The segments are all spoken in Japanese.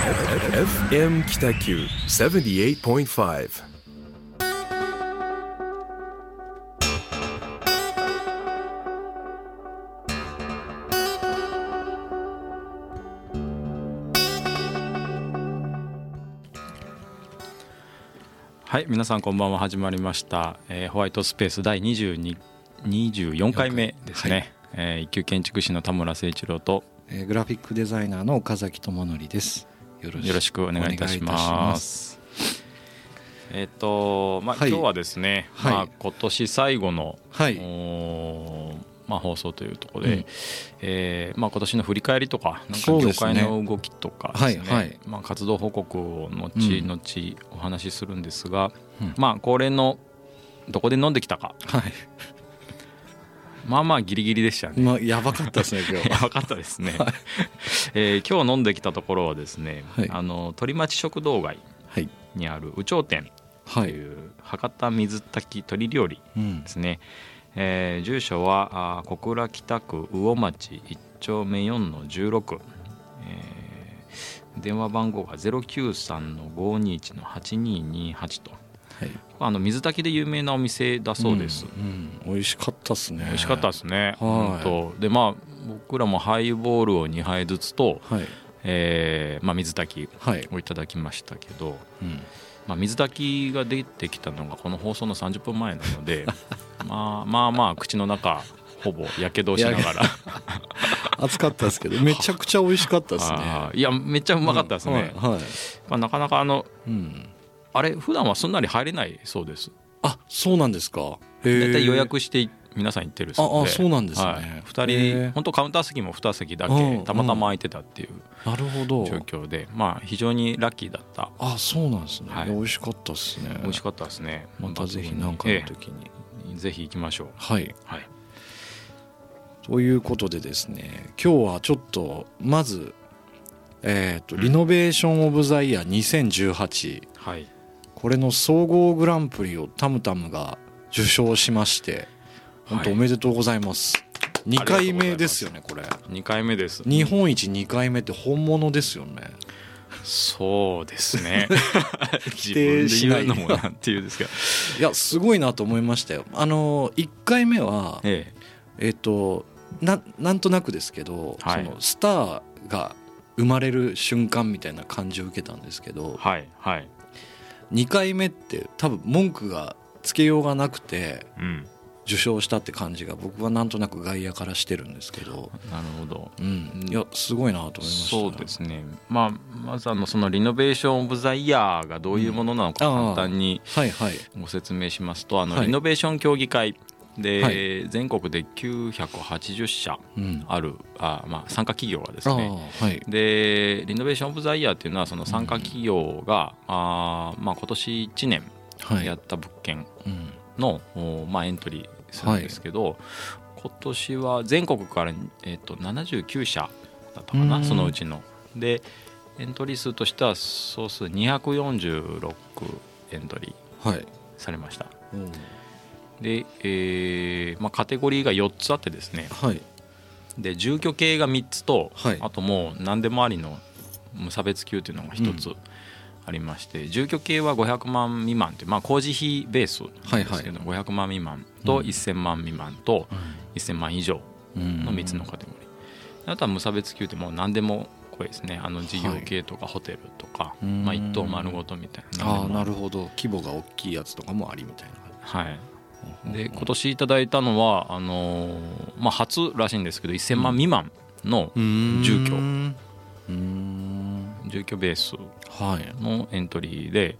FM 北九78.5はい皆さんこんばんは。始まりました、えーホワイトスペース第22 24回目ですね、はい。えー一級建築士の田村誠一郎とえーグラフィックデザイナーの岡崎智則です。よろしく。お願いいたしまます。えっ、とまあ、はい。今日はですね、はい。まあ、今年最後の、はい。まあ、放送というところで、うん。えーまあ、今年の振り返りとかなんか業界の動きとかですね、はいはい。まあ、活動報告を後うん。々お話しするんですが、うん。まあ恒例のどこで飲んできたか。はい。まあまあギリギリでしたね。まあやばかったですね今日 やは。ばかったですね、えー今日飲んできたところはですね、はいあの鳥町食堂街はいにある有頂天とはい。いう博多水炊き鶏料理うんですね、えー住所はあー小倉北区魚町1丁目4の16、えー電話番号が093の521の8228とはい。あの水炊きで有名なお店だそうです、うん。うん美味しかったですね。美味しかったですね、はいでまあ僕らもハイボールを2杯ずつと、はいえーまあ、水炊きはい。をいただきましたけど、うん。まあ、水炊きが出てきたのがこの放送の30分前なので まあまあまあ口の中ほぼやけどをしながら熱かったですけどめちゃくちゃ美味しかったですね。いやめっちゃうまかったですね、はい。はいまあ、なかなかあのうん。あれ普段はすんなり入れないそうです。あそうなんですか。大体予約して皆さん行ってるそうで。ああそうなんですね。はい、へ2ー。人本当カウンター席も2席だうんけたまたま空いてたっていうなるほど。状況で、まあ非常にラッキーだった。あそうなんですね。はい。美味しかったですね。美味しかったですね。またぜひ何かの時に。ええ。ぜひ行きましょう。はい。はい。ということでですね今日はちょっとまずえっ、とリノベーション・オブ・ザ・イヤー2018はいこれの総合グランプリをタムタムが受賞しまして本当おめでとうございます、2回目ですよねこれ。2回目です。日本一2回目って本物ですよね。そうですね。自分定でしない言うのもなんていうんですけどいやすごいなと思いましたよ。あの1回目はええ。っ、とななんとなくですけど、はい。そのスターが生まれる瞬間みたいな感じを受けたんですけどえはいはい2回目って多分文句がつけようがなくてうん受賞したって感じが僕はなんとなく外野からしてるんですけど、なるほど。うん、いやすごいなと思いました。そうですね。まあまずあのそのリノベーション・オブ・ザ・イヤーがどういうものなのか簡単にはいはい。ご説明しますとあのはい。リノベーション協議会で、は全国で980社うん。あるあ、まあ、参加企業がですああねはい。でリノベーション・オブ・ザ・イヤーっていうのはその参加企業が、あーまあ、今年1年はい。やった物件うん。の、おまあ、エントリーするんですけど、今年は全国から、えっと79社だったかうなん。そのうちの。でエントリー数としては総数246エントリーはい。されました。うんで、えーまあ、カテゴリーが4つあってですね。はい。で住居系が3つと、はい。あともう何でもありの無差別級っていうのが1つありまして、住居系は500万未満っていう、まあ、工事費ベースですけど、500万未満とうん。1000万未満と1000万以上うん。の3つのカテゴリー、あとは無差別級ってもう何でもこれですね。あの事業系とかホテルとか、うん。まあ、一棟丸ごとみたいな。ああなるるほど。規模が大きいやつとかもありみたいな。はいで今年いただいたのはあのーまあ、初らしいんですけど1000万未満の住居。うん。うん。住居ベースはい。のエントリーで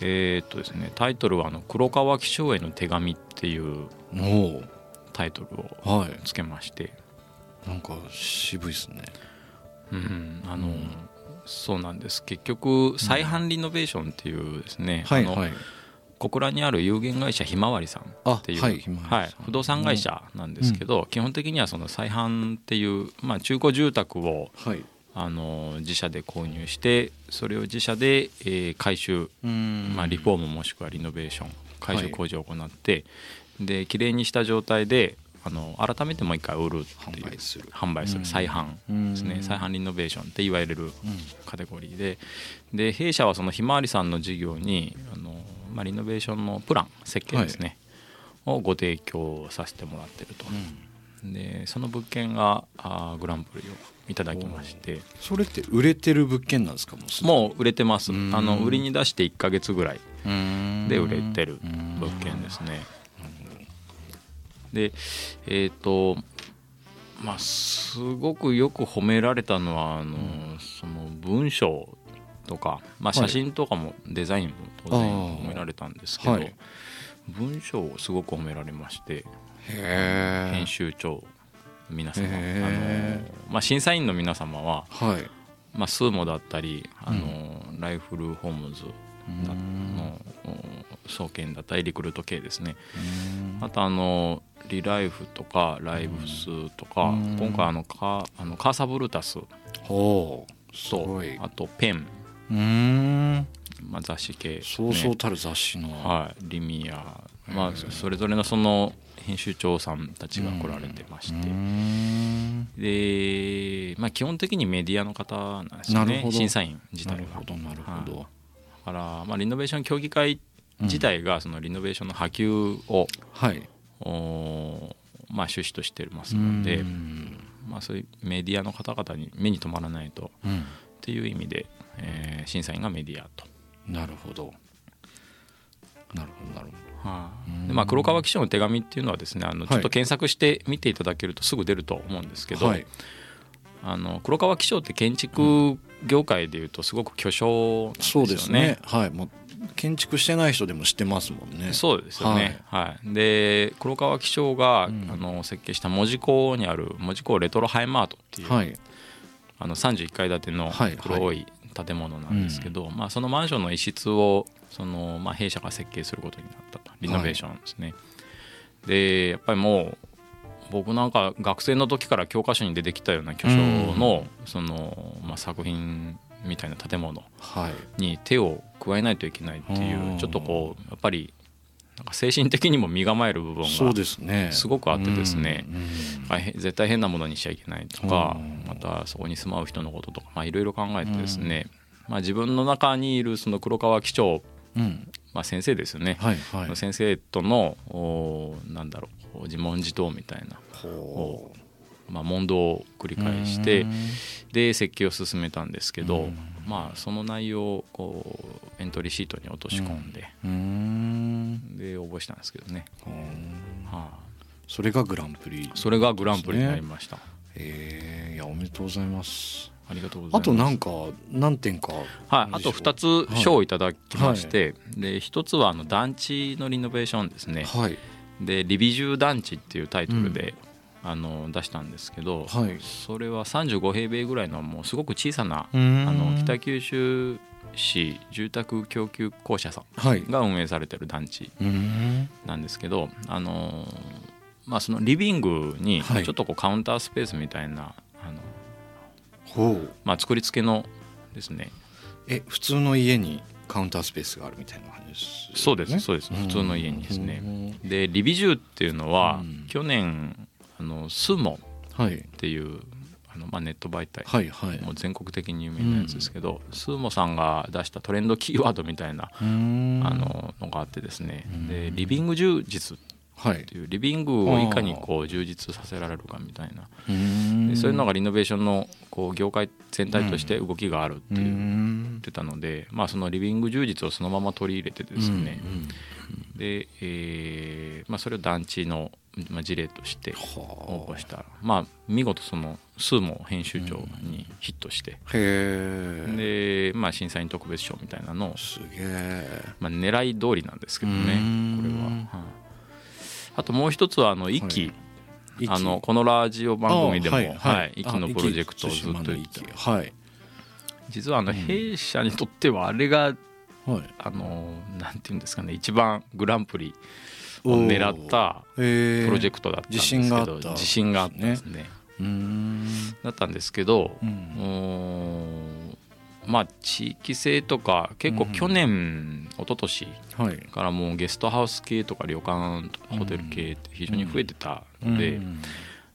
えーっとですねタイトルはあの「黒川紀章への手紙」っていうおタイトルをつけまして、なんか渋いですね。うん。あのうん。そうなんです。結局再販リノベーションっていうですね、あのはいはい小倉にある有限会社ひまわりさんあっていう、はいひまわりさん。不動産会社なんですけど、基本的にはその再販っていう、まあ、中古住宅をはい。あの自社で購入してそれを自社で、えー改修、うん。まあ、リフォームもしくはリノベーション改修工事を行って、で綺麗にした状態であの改めてもう一回売るっていう販売する販売する再販ですね、うん。再販リノベーションっていわれるカテゴリーで。で弊社はそのひまわりさんの事業にあの、まあ、リノベーションのプラン設計ですね、をご提供させてもらってると、でその物件があーグランプリをいただきまして。それって売れてる物件なんですかもうもう売れてます。あうん。の売りに出して1ヶ月ぐらいうん。で売れてる物件ですね。でえっ、とまあすごくよく褒められたのはあの、その文章とか、まあ、はい。写真とかもデザインも当然褒められたんですけど、はい。文章をすごく褒められまして編集長皆様あへの、まあ、審査員の皆様は、はい。まあ、スーモだったりあの、ライフルホームズうん。のお総研だったりリクルート系ですね。あとあのリライフとかライブスとかうん。今回あのカあのカーサブルタスとあとペン、うん。まあ、雑誌系、ね、そうそうたる雑誌の。はい、リミア、まあ、それぞれのその編集長さんたちが来られてまして、うん。で、まあ、基本的にメディアの方なんですよね。審査員自体がなるほ。どなるほど。だから、まあ、リノベーション協議会自体がそのリノベーションの波及を、はい。おまあ、趣旨としてますので、うん。まあ、そういうメディアの方々に目に留まらないと。うん。っていう意味で、えー審査員がメディアと。なるほど。なるほどなるほはい。でまあ、黒川紀章の手紙っていうのはですねあのちょっと検索して見ていただけるとすぐ出ると思うんですけど、どはい。あの黒川紀章って建築業界でいうとすごく巨匠ですよね。そうですね。はい。もう建築してない人でも知ってますもんね。そうですよね、はい。で黒川紀章が、うん。あの設計した門司港にある門司港レトロハイマートっていう、はい。あの31階建てのはい。黒い建物なんですけど、まあ、そのマンションの一室をその、まあ、弊社が設計することになったと。リノベーションですね、でやっぱりもう僕なんか学生の時から教科書に出てきたような巨匠の,、そのまあ、作品みたいな建物はい。に手を加えないといけないっていうん。うちょっとこうやっぱりなんか精神的にも身構える部分がですごくあってですね。絶対変なものにしちゃいけないとかうん。またそこに住まう人のこととかまあいろいろ考えてですね。まあ自分の中にいるその黒川紀長うん。まあ先生ですよね。先生とのおなんだろう自問自答みたいなほまあ問答を繰り返してで設計を進めたんですけどうんまあその内容をこうエントリーシートに落とし込んでううん。で応募したんですけどね。うん。はそれがグランプリ。いそれがグランプリになりました。えーいやおめでとうございます。ありがとうございます。あとなんか何点か。はい、あと2つ賞をいただきまして、で1つはあの団地のリノベーションですね。はい。で「リビジュー団地」っていうタイトルで、あの出したんですけど、はい。それは35平米ぐらいのもうすごく小さな、ああの北九州市住宅供給公社さはい。んが運営されてる団地うん。なんですけどあのまあそのリビングにちょはいっとこうカウンタースペースみたいな、あのほう。まあ、作り付けのですね。え普通の家にカウンタースペースがあるみたいな感じですよね？そうですそうです。普通の家にですね。でリビジューっていうのは、うん。去年あのスーモはい。っていうあの、まあ、ネット媒体、はいはい。もう全国的に有名なやつですけど、スーモさんが出したトレンドキーワードみたいな、うん。あののがあってですね、うん。でリビング充実っはいてい。うリビングをいかにこう充実させられるかみたいな。うん。でそういうのがリノベーションのこう業界全体として動きがあるってういう言ん。ってたので、まあ、そのリビング充実をそのまま取り入れてですね、うん。で、えーまあ、それを団地の、まあ、事例として応は募したら、まあ、見事そのスーモ編集長にヒットして、あへえ。で、まあ、審査員特別賞みたいなのを、すげえ。まあ、狙い通りなんですけどねこれうんは、はい。あともう一つはあの一期、息あのこのラジオ番組でも、あはい。はい。息のプロジェクトをずっと言って。息はい。実はあの弊社にとってはあれがはい。あのなんていうんですかね一番グランプリを狙ったプロジェクトだったんですけ自信があどった。自信があったんですね。うん。だったんですけど、ううんーんまあ地域性とか結構去年、一昨年はい。からもうゲストハウス系とか旅館とかホテル系って非常に増えてたので、うん。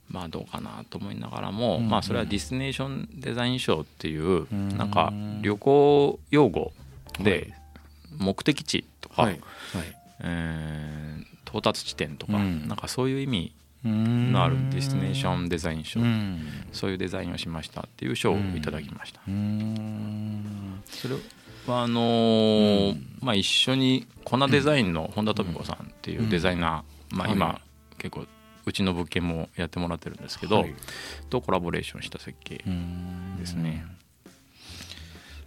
まあどうかなと思いながらも、うん。まあそれはディスネーションデザイン賞っていううん。なんか旅行用語で目的地とか、はい。はい。えー到達地点とか、うん。なんかそういう意味うん。のあるディスティネーションデザイン賞、うん。そういうデザインをしましたっていう賞をいただきました。うん。それはあのーまあ、一緒に粉デザインの本田富子さんっていうデザイナー、まあ、はい。今結構うちの物件もやってもらってるんですけど、はい。とコラボレーションした設計うん。ですね。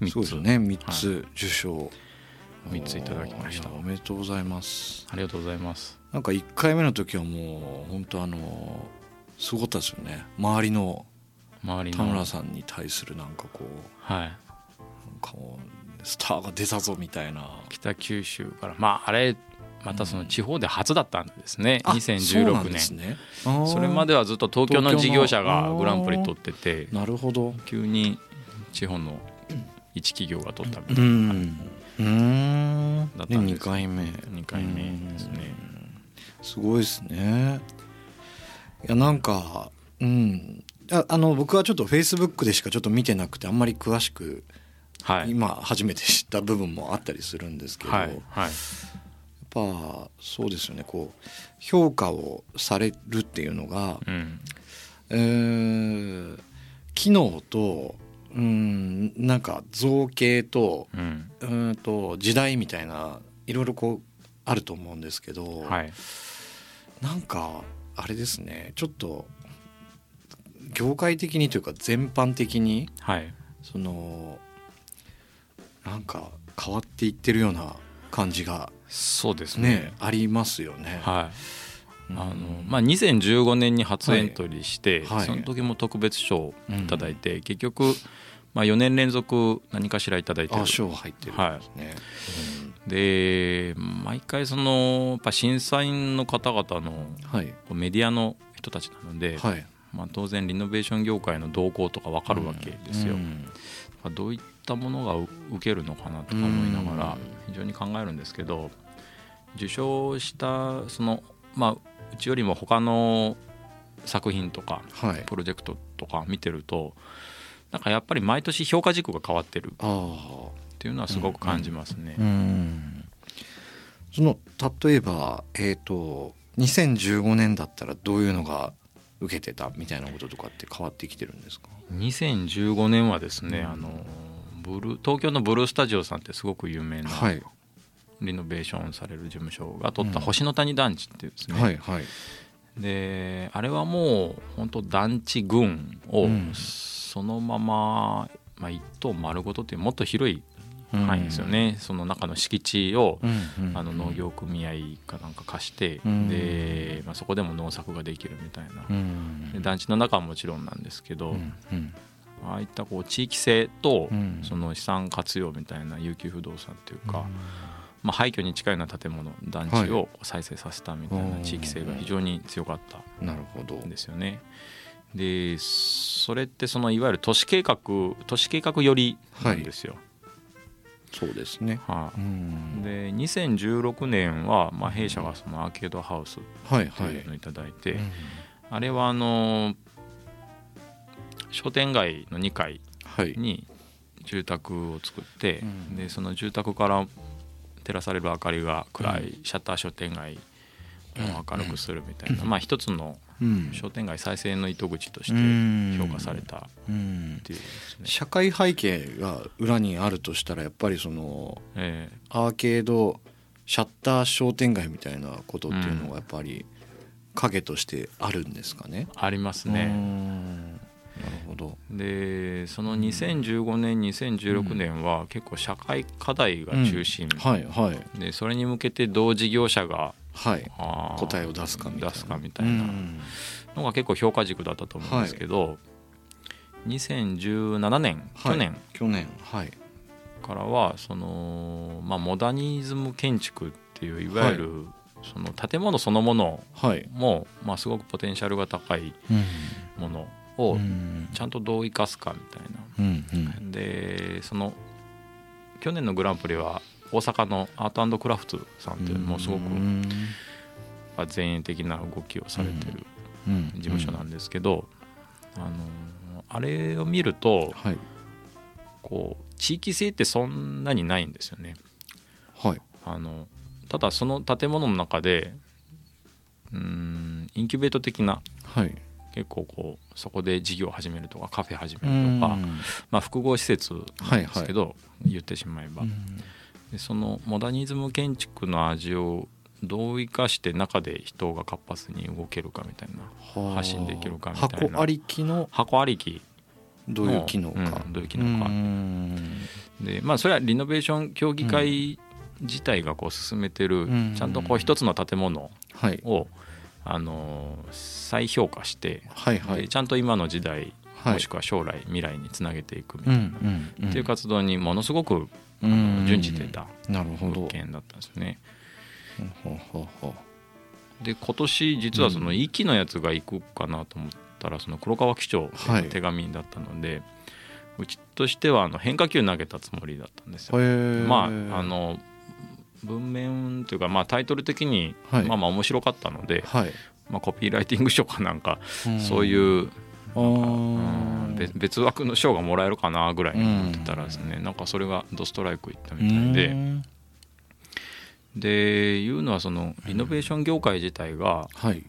そうですよね。3つ受賞三ついただきました。おめでとうございます。ありがとうございます。なんか1回目の時はもう本当あのすごかったですよね。周りの周りの。田村さんに対するなんかこうはい、なんかもうスターが出たぞみたいな。北九州から。まああれまたその地方で初だったんですね、うなん2016年。ですね。それまではずっと東京の事業者がグランプリ取っててなるほど。急に地方の一企業が取ったみたいな、うんうんで2だったんです。回目。2回目ですね。すごいですね。いやなんかうん。ああの僕はちょっとフェイスブックでしかちょっと見てなくてあんまり詳しくはい。今初めて知った部分もあったりするんですけど、はいやっはいぱそうですよね。こう評価をされるっていうのが、うん。えー機能とうんなんか造形とうん。うんと時代みたいないろいろこうあると思うんですけど、はい。なんかあれですねちょっと業界的にというか全般的にはい。そのなんか変わっていってるような感じがそうですね。ねありますよね。はい。うん。あのまあ、2015年に初エントリーして、はい。はい。その時も特別賞をいただいて、結局、まあ、4年連続何かしらいただいてる。あ賞入ってるんですね。で毎回そのやっぱ審査員の方々のうんはいメディアの人たちなので、はい。まあ、当然リノベーション業界の動向とか分かるわけですよ、うん。まあどういったものがう受けるのかなとか思いながら非常に考えるんですけど受賞したそのまあうちよりも他の作品とかはい。プロジェクトとか見てるとなんかやっぱり毎年評価軸が変わってるっあていうのはすごく感じますね。あ。うん。その例えばえっ、と2015年だったらどういうのが受けてたみたいなこととかって変わってきてるんですか？2015年はですね、あのブルー東京のブルースタジオさんってすごく有名なはい。リノベーションされる事務所が撮った星の谷団地っていうですね、はいはい。であれはもう本当団地群をうんそのまま、まあ、一棟丸ごとっていうもっと広い範囲ですよね、その中の敷地を、うんうんあの農業組合かなんか貸して、うん。で、まあ、そこでも農作ができるみたいな、うん。で団地の中はもちろんなんですけど、うんうん。ああいったこう地域性とうん。その資産活用みたいな有給不動産っていうか、まあ、廃墟に近いような建物団地を再生させたみたいな地域性が非常に強かったなるほど。んですよね。でそれってそのいわゆる都市計画都市計画寄りなんですよ。そうですね。はい。うん。で2016年は、まあ、弊社がそのアーケードハウスはいはい。というのをいただいて、うん。あれはあの商店街の2階はい。に住宅を作って、うん。でその住宅から照らされる明かりが暗いシャッター商店街を明るくするみたいな、まあ一つのうん商店街再生の糸口としてうん評価されたっうんていうですね。社会背景が裏にあるとしたらやっぱりそのえアーケードシャッター商店街みたいなことっていうのがやっぱり影としてあるんですかね？ーありますうね。んなるほど。でその2015年2016年は結構社会課題が中心、はいはいでそれに向けてどう事業者がはい。答えを出すかみたいな。出すかみたいな。のが結構評価軸だったと思うんですけど、2017年はい。去年。去年。はい。からはその、まあ、モダニズム建築っていういわゆる、その建物そのものはい。も、まあ、すごくポテンシャルが高いうん。ものをうん。ちゃんとどう生かすかみたいな。うんうん。でその去年のグランプリは大阪のアートクラフトさんっていうもうすごくうん前衛的な動きをされてるうん事務所なんですけど、あのあれを見るとはい。こう地域性ってそんなにないんですよね。はい。あのただその建物の中でうーんインキュベート的なはい。結構こうそこで事業を始めるとかカフェ始めるとか、まあ、複合施設なんですけど、言ってしまえば、でそのモダニズム建築の味をどう生かして中で人が活発に動けるかみたいな発信できるかみたいな。箱ありきの？箱ありきどういう機能？か、うんどういう機能か。うん。でまあそれはリノベーション協議会自体がこう進めてる、うん。ちゃんとこう一つの建物はい。を、あのー再評価して、はいはい。でちゃんと今の時代、はい。もしくは将来未来につなげていくみうんたいな、っていう活動にものすごく、あうん。の準じてた物件だったんですね。で今年実はそのうん。息のやつが行くかなと思ったらその黒川機長はい。の手紙だったので、うちとしてはあの変化球投げたつもりだったんですよ。まああの文面というか、まあ、タイトル的に、はい。まあまあ面白かったので、はい。まあ、コピーライティング賞かなんか、ん。そういう別別枠の賞がもらえるかなぐらいに思ってたらですね、なんかそれがドストライクいったみたいで、うん。でいうのはそのリノベーション業界自体がはい。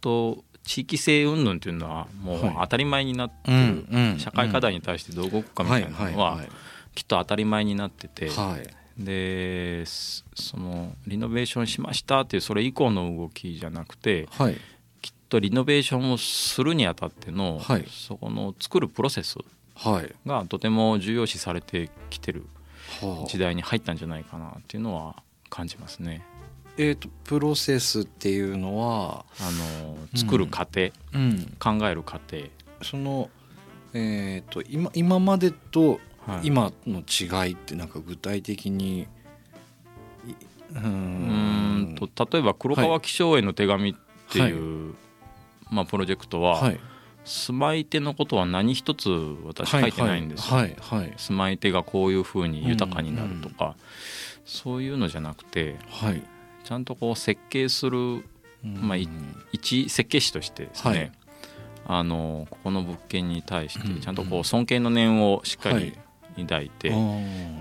と地域性云々っていうのはもうはい。当たり前になってうる、んうん。社会課題に対してどう動くかみたいなのはきっと当たり前になってて、はい。ですそのリノベーションしましたっていうそれ以降の動きじゃなくてとリノベーションをするにあたっての、はい。そこの作るプロセスはい。がとても重要視されてきてるはあ。時代に入ったんじゃないかなっていうのは感じますね。えーとプロセスっていうのはあの作る過程、うん。考える過程、そのえーと今今までとはい。今の違いってなんか具体的にいうん。と例えば黒川紀章への手紙っていう、まあ、プロジェクトは、はい。住まい手のことは何一つ私書いてないんですよ。はいはい住まい手がこういうふうに豊かになるとか、そういうのじゃなくてはい。ちゃんとこう設計するまあい一設計士としてですね、はい。あのここの物件に対しうんてちゃんとこう尊敬の念をしっかり抱いて、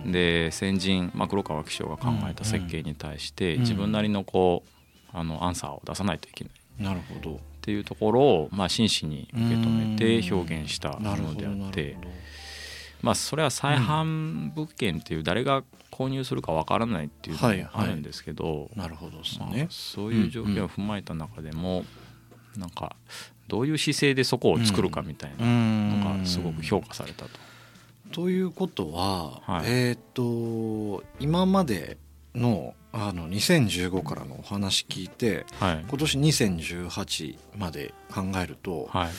でで先人、まあ、黒川紀章が考えた設計に対してうん自分なりのこうあのアンサーを出さないといけない。っなるほどていうところを、まあ、真摯に受け止めて表現したものであってまあそれは再販物件っていう誰が購入するかわからないっていうのもあるんですけど、なるほどね。そういう条件を踏まえた中でも、なんかどういう姿勢でそこを作るかみたいなのがすごく評価されたと。ということは、はい。えっ、と今までのあの2015からのお話聞いてはい。今年2018まで考えると,、はい。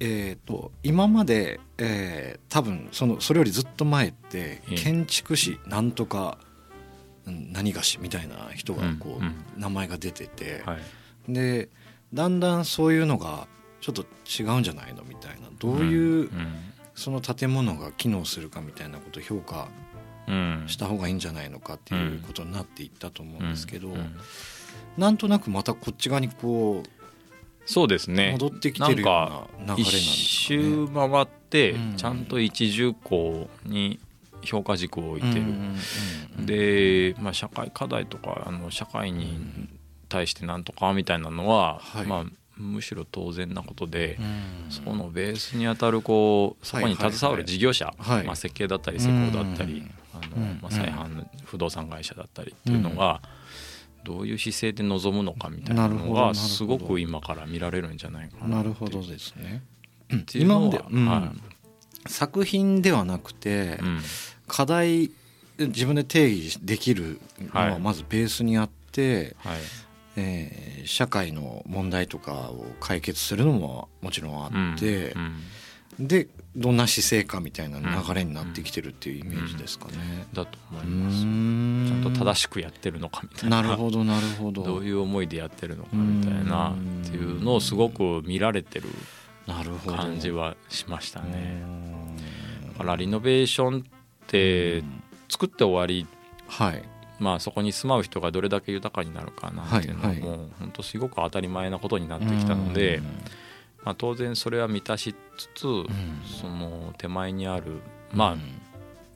えー、と今まで、えー多分そのそれよりずっと前ってええ。建築士なんとかうん何がしみたいな人がこう、うん。うん名前が出てて、はい。でだんだんそういうのがちょっと違うんじゃないの？みたいな。どういう、んその建物が機能するかみたいなことを評価うんした方がいいんじゃないのかっていうことになっていったと思うんですけど、なんとなくまたこっち側にこそうですうね。戻ってきてるような流れなんで一すかね。周回ってうんちゃんと一重項に評価軸を置いてる、で、まあ、社会課題とかあの社会に対してなんとかみたいなのは、はい。まあ、むしろ当然なことで、うん。そこのベースにあたるこうそこに携わる事業者、はい。まあ、設計だったり施工だったり、うん。あうん。のまあ、再販の不動産会社だったりっていうのが、どういう姿勢で臨むのかみたいなのがすごく今から見られるんじゃないかななるほどですね。今まで、うん。は作品ではなくて、課題自分で定義できるのははい。まずベースにあって、はいえー社会の問題とかを解決するのももちろんあって、うんでどんな姿勢かみたいな流れになってきてるっていうイメージですかね。だと思ういます。ん。ちゃんと正しくやってるのかみたいな。なるほどなるほど。どういう思いでやってるのかみたいなうん。っていうのをすごく見られてる感じはしましたうね。ん。だからリノベーションって作って終わりはいまあそこに住まう人がどれだけ豊かになるかなっていうのも、はいはい。本当すごく当たり前なことになってきたので、まあ、当然それは満たしつつ、うん。その手前にあるまあうん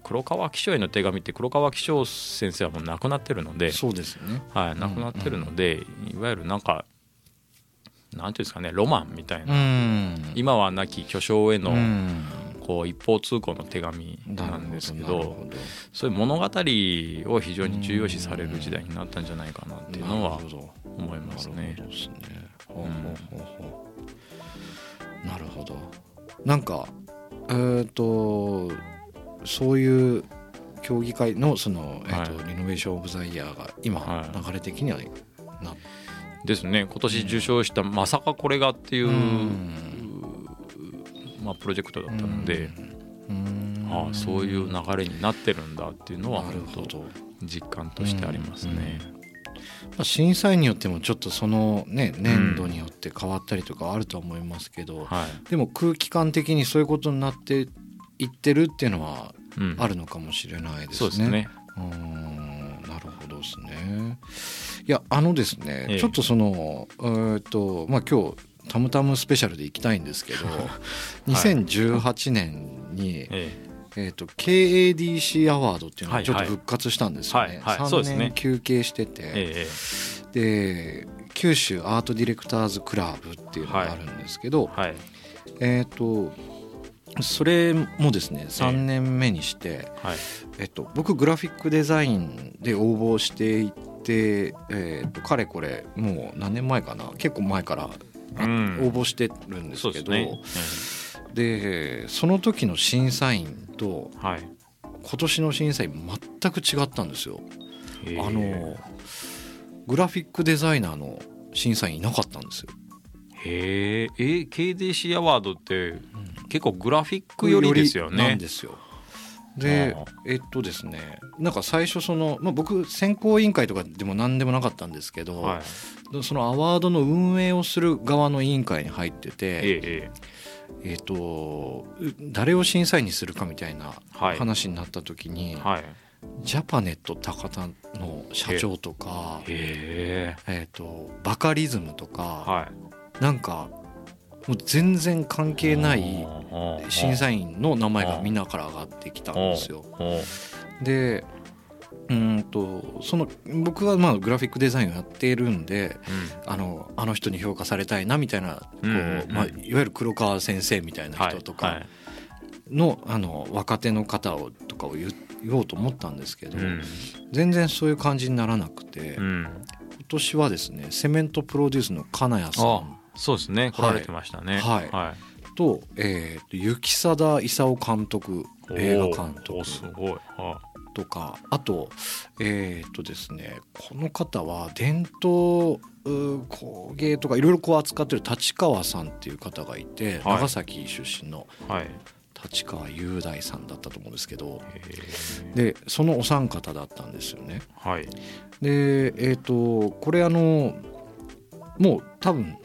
黒川紀章への手紙って黒川紀章先生はもう亡くなってるので、そうですよね。はい、亡くなってるので、いわゆるなんかなんていうんですかねロマンみたいな、ん。今は亡き巨匠へのうんこう一方通行の手紙なんですけどそういう物語を非常に重要視される時代になったんじゃないかなっていうのは思いますね。なるほどなんかえっ、とそういう協議会のその、えーとはリノベーション・オブ・ザ・イヤーが今、はい。流れ的にはなですね。今年受賞したまさかこれがっていう、まあ、プロジェクトだったので、うんああそういう流れになってるんだっていうのはなるほ本当ど実感としてありますね。まあ審査員によってもちょっとそのね年度によって変わったりとかあるとは思いますけど、はいでも空気感的にそういうことになっていってるっていうのはうんあるのかもしれないですね。そうですね。なるほどですね。いやあのですね、ええちょっとそのえーっとまあ今日タムタムスペシャルで行きたいんですけど、2018年に、ええ。ーっと KADC アワードっていうのがちょっとはいはい。復活したんですよね。はいはい。そう3ですね。年休憩してて、ええで九州アートディレクターズクラブっていうのがあるんですけど、えはい。えーっとそれもですね3年目にして、はい。えっと、僕グラフィックデザインで応募していて、えっと、かれこれもう何年前かな？結構前から応募してるんですけすど、ね。でその時の審査員と。今年の審査員全く違ったんですよ。ええあのグラフィックデザイナーの審査員いなかったんですよ。へええ KDC アワードって結構グラフィック寄りですよね。なんですよ。でえっとですねなんか最初その、まあ、僕選考委員会とかでも何でもなかったんですけど、はい。そのアワードの運営をする側の委員会に入ってて、ええええっとう誰を審査員にするかみたいなはい話になった時に、えはい。ジャパネット高田の社長とか、へええっとバカリズムとか、はい。なんかもう全然関係ない審査員の名前がみんなから上がってきたんですよ。おでうーんとその僕はまあグラフィックデザインをやっているんであのあの人に評価されたいなみたいなこう、うんうんうん。まあ、いわゆる黒川先生みたいな人とかはいはい。の,、あの若手の方をとかを言言おうと思ったんですけど、うん。全然そういう感じにならなくて、うん。今年はですねセメントプロデュースの金谷さあんそうですね。来られてましたね。はい。はと,、えーと雪貞勲監督い映画監お督ーすごい。はとかあとえっ、とですねこの方は伝統う工芸とかいろいろこう扱ってる立川さんっていう方がいて、はい。長崎出身のいはい。立川雄大さんだったと思うんですけどへでそのお三方だったんですよね。ーはい。でえっ、とこれあのもう多分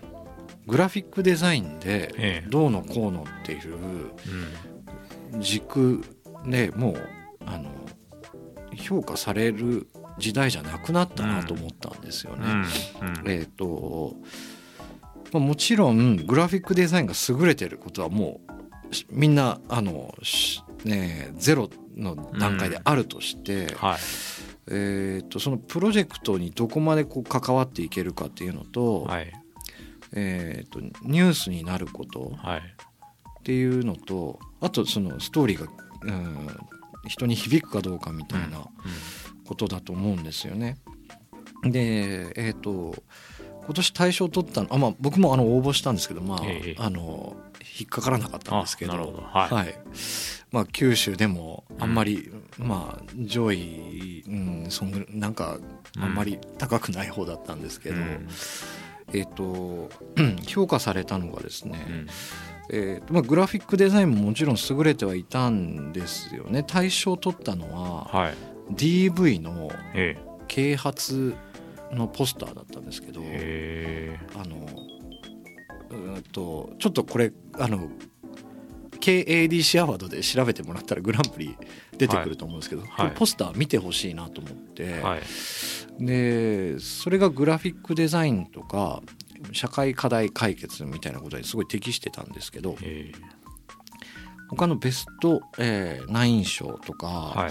グラフィックデザインでええ。どうのこうのっていううん軸でもうあの評価される時代じゃなくなったなと思ったんですよね。うんうん。えっ、と、まあ、もちろんグラフィックデザインが優れてることはもうしみんなあの、しね、ゼロの段階であるとして、はい。えー、とそのプロジェクトにどこまでこう関わっていけるかっていうのと,、はいえー、とニュースになることはい。っていうのとあとそのストーリーが、うん、人に響くかどうかみたいなことだと思うんですよね。でえっ、と今年大賞を取ったのあ、まあ、僕もあの応募したんですけど、まあええあの引っかからなかったんですけどあなるほど。はい。まあ、九州でもあんまり、まあ、上位、うん、そんぐなんかあんまり高くない方だったんですけど、うんえっ、とうん評価されたのがですね、うん。えーとまあ、グラフィックデザインももちろん優れてはいたんですよね。大賞を取ったのははい。DV のえ啓発のポスターだったんですけどえ。へあのうーんとちょっとこれあの KADC アワードで調べてもらったらグランプリ出てくると思うんですけど、はいポスター見てほしいなと思って、はい。でそれがグラフィックデザインとか社会課題解決みたいなことにすごい適してたんですけどえ。ー他のベスト、えーナイン賞とか、は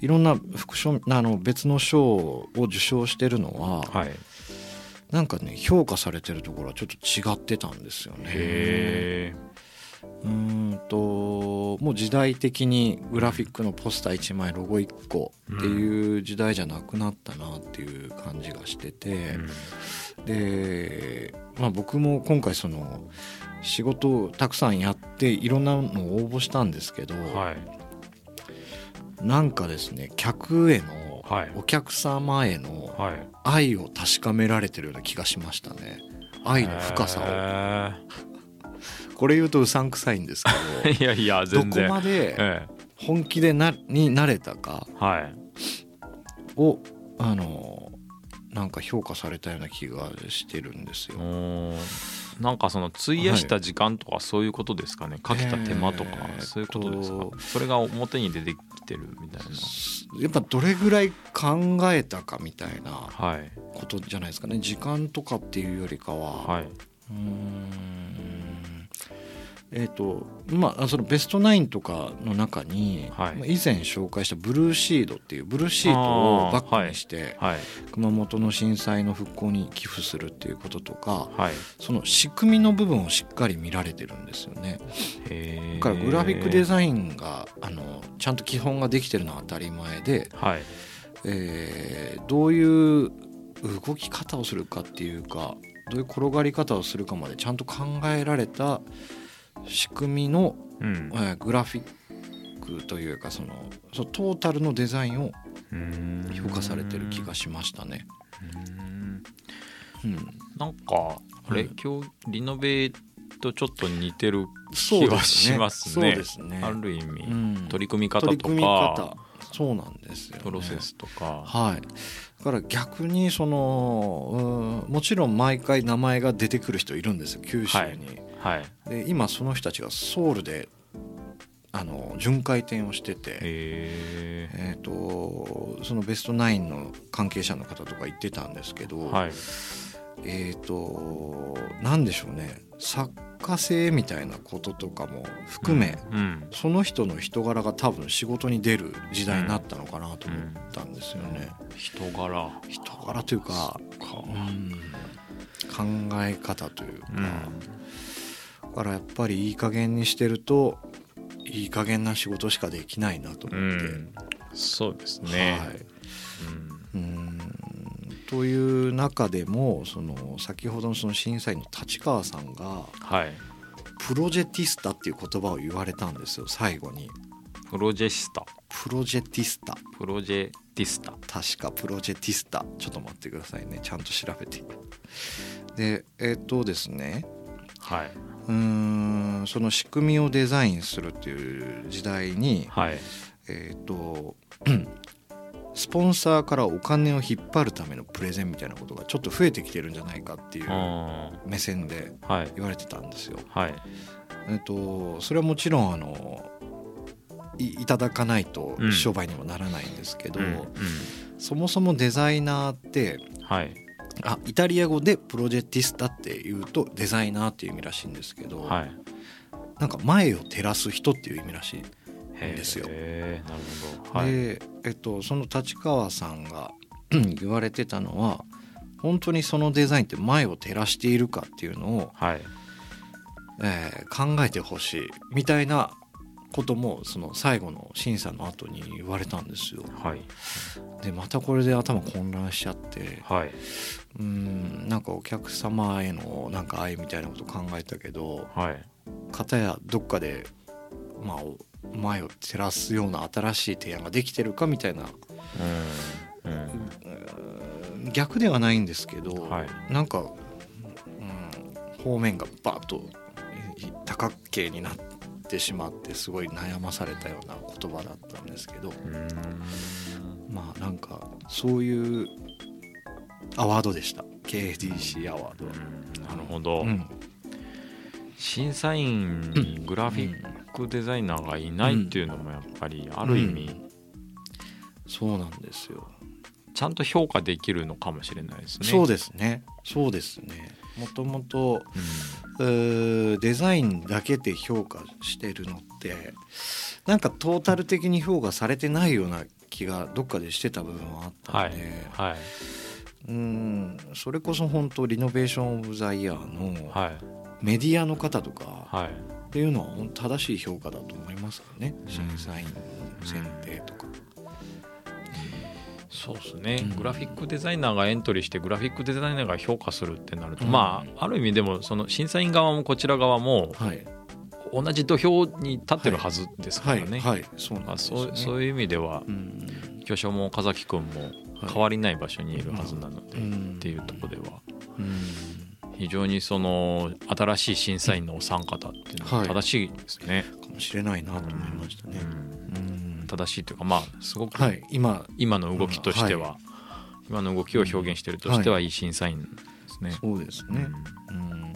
い。い、ろんな副賞あの別の賞を受賞してるのは、はい。なんかね評価されてるところはちょっと違ってたんですよね。へうーんともう時代的にグラフィックのポスター1枚ロゴ1個っていう時代じゃなくなったなっていう感じがしてて、えで、まあ、僕も今回その仕事をたくさんやっていろんなのを応募したんですけど、はい。なんかですね客への、はい。お客様へのはい。愛を確かめられてるような気がしましたね。愛の深さを。へこれ言うとうさんくさいんですけー いやいやどどこまでえ本気でなになれたかえはい。をあのなんか評価されたような気がしてるんですよ。なんかその費やした時間とかそういうことですかね、かけた手間とかえーそういうことですか、とそれが表に出てきてるみたいやっぱどれぐらい考えたかみたいななはい。ことじゃないですかね。時間とかっていうよりかは、はい。うーんえっ、とまあそのベストナインとかの中に、はい。まあ以前紹介したブルーシードっていうブルーシートをバックにして、はい。熊本の震災の復興に寄付するっていうこととかはい。その仕組みの部分をしっかり見られてるんですよね。だからグラフィックデザインがあのちゃんと基本ができてるのは当たり前で、はい。えーどういう動き方をするかっていうかどういう転がり方をするかまでちゃんと考えられた仕組みの、うん。えーグラフィックというかそのそのトータルのデザインを評価されてる気がしましたね。うん。うん、なんかあれ、うん。今日リノベとちょっと似てるそう気はですね。しますそうねですね。ある意味、うん。取り組み方とか。方そうなんですよ、ね。プロセスとか、はい、だから逆にそのうんもちろん毎回名前が出てくる人いるんですよ九州に、はい。で今その人たちがソウルであの巡回展をしてて、へええー、とそのベストナインの関係者の方とか言ってたんですけど、はい。えっ、となんでしょうね。作家性みたいなこととかも含め、うんその人の人柄が多分仕事に出る時代になったのかなと思ったんですよね。人柄。人柄というか、考え方というか、うん。だからやっぱりいい加減にしてるといい加減な仕事しかできないなとう思って、ん。そうですね、はい。うんうんという中でもその先ほどのその審査員の立川さんがはい。プロジェティスタっていう言葉を言われたんですよ最後に。プロジェスタ。プロジェティスタ。プロジェティスタ。確かプロジェティスタ。ちょっと待ってくださいね。ちゃんと調べて。でえっとですね。はい。うーんその仕組みをデザインするっていう時代にはい。えっ、とうんスポンサーからお金を引っ張るためのプレゼンみたいなことがちょっと増えてきてるんじゃないかっていうあ目線で言われてたんですよ。はい。えっとそれはもちろんあのいいただかないとうん。商売にもならないんですけど、うんうん。そもそもデザイナーってはい。あイタリア語でプロジェティスタっていうとデザイナーっていう意味らしいんですけど、はい。なんか前を照らす人っていう意味らしい。へですよ。えなるほど。はい。で、えっと、その立川さんが 言われてたのは本当にそのデザインって前を照らしているかっていうのを、はい。えー考えてほしいみたいなこともその最後の審査の後に言われたんですよ。はい。でまたこれで頭混乱しちゃってはい。うんなんかお客様へのなんか愛みたいなこと考えたけどはい。片やどっかで、まあ、お前を照らすような新しい提案ができてるかみたいな。うんうん。うん逆ではないんですけど、はい。なんか、うん、方面がバッとい多角形になってしまってすごい悩まされたような言葉だったんですけどうーん。まあなんかそういうアワードでした。KDC アワードは。うん。なるほど、うん。審査員にグラフィックデザイナーがいないっていうのもやっぱりある意味そうなんですよ。ちゃんと評価できるのかもしれないですね。そうですね。そうですね。もともとデザインだけで評価してるのってなんかトータル的に評価されてないような気がどっかでしてた部分はあったので、はい。うん。それこそ本当リノベーション・オブ・ザ・イヤーのはい。メディアの方とかはいっていうのは本当正しい評価だと思いますよね。審査員の選定とか。そうですね、うん。グラフィックデザイナーがエントリーしてグラフィックデザイナーが評価するってなると、うん。まあある意味でもその審査員側もこちら側もはい。同じ土俵に立ってるはずですかはい。らね。はいそうそういう意味ではうん。巨匠も岡崎君も変わりない場所にいるはずなので、うん。っていうところでは。うん非常にその新しい審査員のお三方っていうのははい正しいですね。かもしれないなと思いましたね。うんうん正しいというかまあすごくはい今今の動きとしては、は今の動きを表現しているとしてはいい審査員ですね。そうですね。うんうん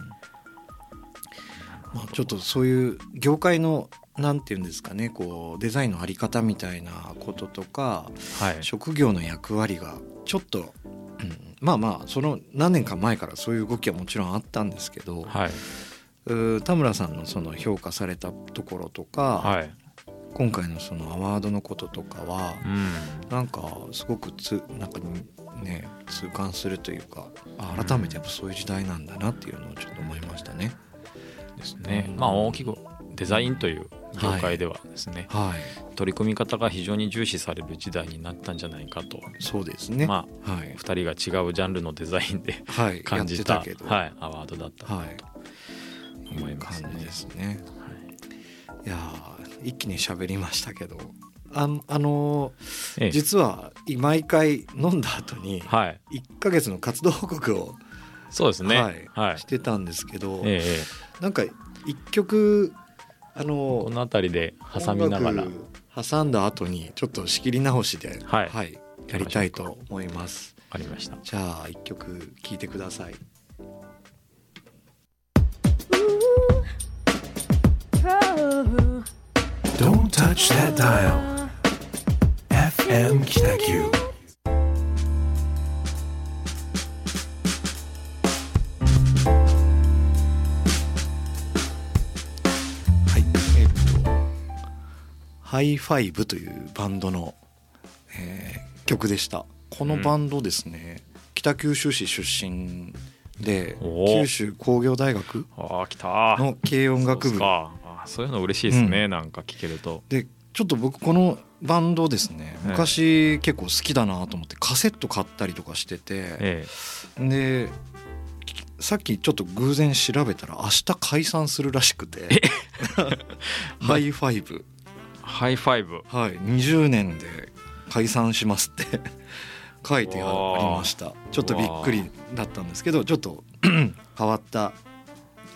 まあ、ちょっとそういう業界のなんていうんですかねこうデザインのあり方みたいなこととかはい職業の役割がちょっと、うん。まあまあその何年か前からそういう動きはもちろんあったんですけど、はい。田村さんのその評価されたところとか、はい。今回のそのアワードのこととかはうん。なんかすごくつなんかね痛感するというかあ改めてやっぱそういう時代なんだなっていうのをちょっと思いましたね。ですね。うん。まあ大きくデザインという業界ではですね、はい、取り組み方が非常に重視される時代になったんじゃないかと、そうですね。まあはい、2人が違うジャンルのデザインではい、感じたはい、アワードだったとはい、思いますね。感じですね。はい。いやー一気に喋りましたけど、あんあのーええ。実は毎回飲んだ後にはい、1ヶ月の活動報告を、そうですね。はい。はい。してたんですけど、ええええ。なんか一曲あのこの辺りで挟みながら挟んだ後にちょっと仕切り直しで、はいやりたいと思います。ありましたじゃあ一曲聴いてください。Don't touch that dial. FM Kitaku. はハイファイブというバンドの、えー曲でした。このバンドですね、北九州市出身で九州工業大学の軽音楽部。あそういうの嬉しいですね、なんか聞けると。でちょっと僕このバンドですねええ。昔結構好きだなと思ってカセット買ったりとかしててえでさっきちょっと偶然調べたら明日解散するらしくて。ハイファイブ。えハイファイブ。はい。20年で解散しますって。書いてありました。ちょっとびっくりだったんですけどちょっと 変わった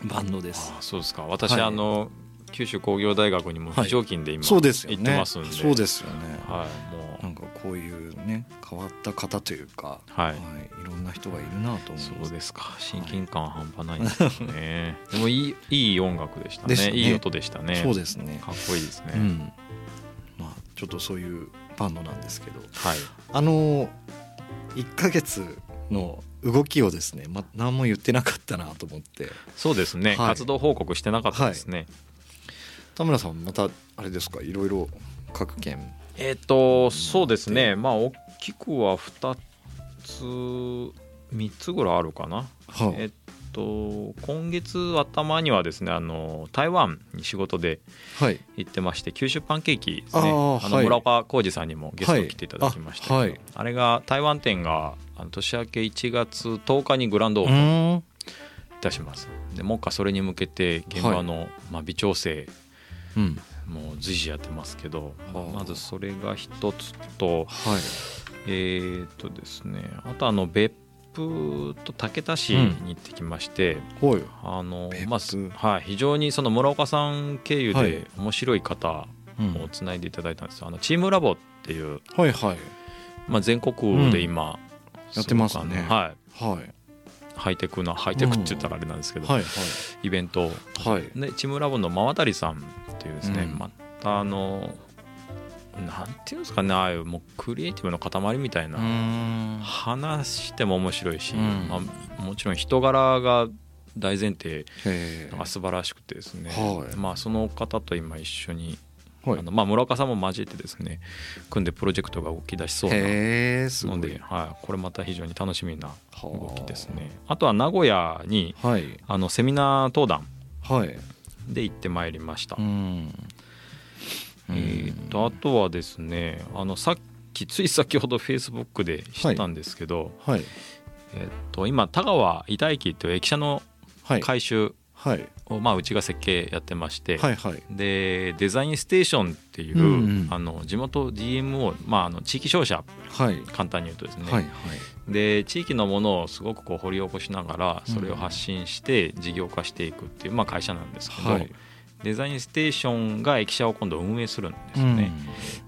バンドです。あそうですか。私、はい。あの九州工業大学にも非常勤で今、そうですよ行ってねますんで。そうですよね。はいもう。なんかこういうね変わった方というか、はい。い、ろんな人がいるなと思います。そうですか。親近感半端ないですね、でもいいいい音楽でしたね。ね。いい音でしたね。そうですね。かっこいいですね、うん。まあちょっとそういうバンドなんですけど。はい。あの1ヶ月の動きをですね、ま、何も言ってなかったなと思って。そうですね、はい。活動報告してなかったですね、田村さんまたあれですか？いろいろ各県。えっ、とそうですね。まあ大きくは2つ3つぐらいあるかな。はえっと今月頭にはですねあの台湾に仕事ではい。行ってまして九州パンケーキですね。あーはい。あの村岡浩二さんにもゲスト来ていただきましたけど、はい。あはい。あれが台湾店があの年明け1月10日にグランドオうープンいたします。で目下それに向けて現場の、まあ、微調整うん。もう随時やってますけど、はあ。まずそれが一つとはい。えーっとですねあとあの別府と竹田市に行ってきまして、ほい。あのまあはい、非常にその村岡さん経由はい。で面白い方うん。をつないでいただいたんです、あのチームラボっていう、はいはい。まあ、全国で今、やってますね。はい。はいハイテクなハイテクって言ったらあれなんですけど、はいイベント。はい。でチームラボの馬渡さんっていうですね、うん。またあのなんていうんですかねああいうもうクリエイティブの塊みたいな、ん。話しても面白いし、うん。まあ、もちろん人柄が大前提へが素晴らしくてですね、はい。まあ、その方と今一緒に、はい。あのまあ、村岡さんも交えてですね組んでプロジェクトが動き出しそうなので、はい、これまた非常に楽しみなは動きですね。あとは名古屋にはい。あのセミナー登壇はい。で行ってまいりました、うん。えー、とあとはですねあのさっきつい先ほどフェイスブックで知ったんですけど、はい。えー、と今田川板駅という駅舎のはい。改修はいを、まあ、うちが設計やってまして、はいはい。でデザインステーションっていう、うんうん。あの地元 DMO、まあ、あの地域商社。はい。簡単に言うとですね、はい。で地域のものをすごくこう掘り起こしながらそれを発信して事業化していくっていう、まあ、会社なんですけど、はいデザインステーションが駅舎を今度運営するんですよね。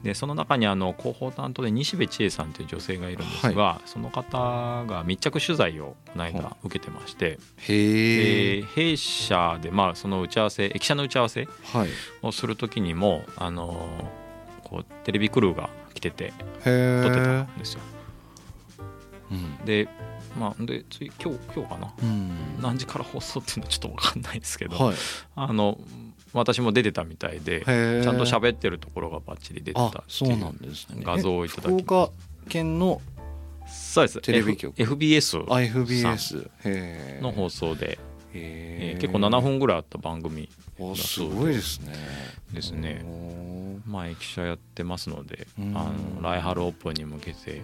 でその中にあの広報担当で西部千恵さんという女性がいるんですが、その方が密着取材をこの間は受けてまして、へ弊社でまあその打ち合わせ駅舎の打ち合わせはい。をする時にもあのこうテレビクルーが来ててへ撮ってたえんですよ。うん。でまあでつい今日今日かな？うん。何時から放送っていうのはちょっと分かんないですけど、はい。あの私も出てたみたいでちゃんと喋ってるところがバッチリ出てたそうなんですね。画像をいただきえ福岡県のそうです。テレビ局。FBS えの放送で、へええー結構7分ぐらいあった番組。おすごいですね。ですね。まあ駅舎やってますのであうん。の来春オープンに向けて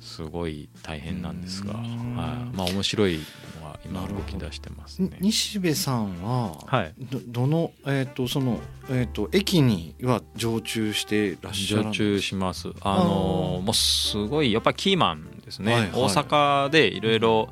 すごい大変なんですが、うん。はい、まあ面白いのは今動き出してますにね。西部さんははい。どどのえっ、とそのえっ、と駅には常駐してらっしゃる常駐します。あのもうすごいやっぱりキーマンですね、はいはい。大阪でいろいろ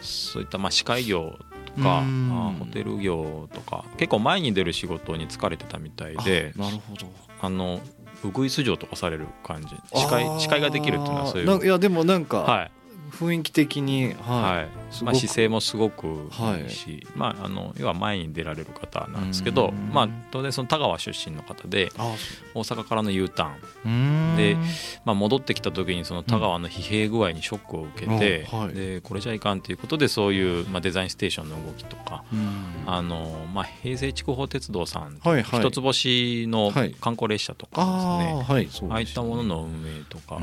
そういったまあ司会業とかうん。あホテル業とか結構前に出る仕事に疲れてたみたいであなるほど。あのウグイス嬢とかされる感じ。司会司会ができるっていうのはそういう。いやでもなんかはい雰囲気的にはい、はい。まあ、姿勢もすごくはいいい。し、まあ、あの要は前に出られる方なんですけど、うん。まあ、当然その田川出身の方であ大阪からの U ターン、でまあ、戻ってきた時にその田川の疲弊具合にショックを受けて、でこれじゃいかんということでそういう、まあ、デザインステーションの動きとか、うん。あのまあ、平成筑豊鉄道さん、はいはい。一つ星のはい。観光列車とかですあね、ああいったたものの運営とか、あとは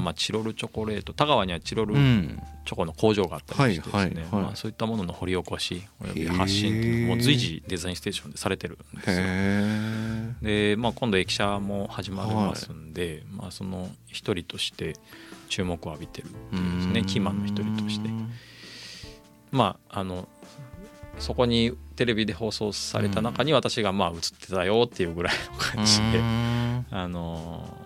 まあチロルチョコレート田川にはチロルうん。チョコの工場があったりしてですね、まあ、そういったものの掘り起こしおよび発信っていうのも随時デザインステーションでされてるんですよ。で、まあ、今度駅舎も始まりますんで、まあ、その一人として注目を浴びてるっていうですね。キーマンの一人として。まああのそこにテレビで放送された中に私がまあ映ってたよっていうぐらいの感じで、あの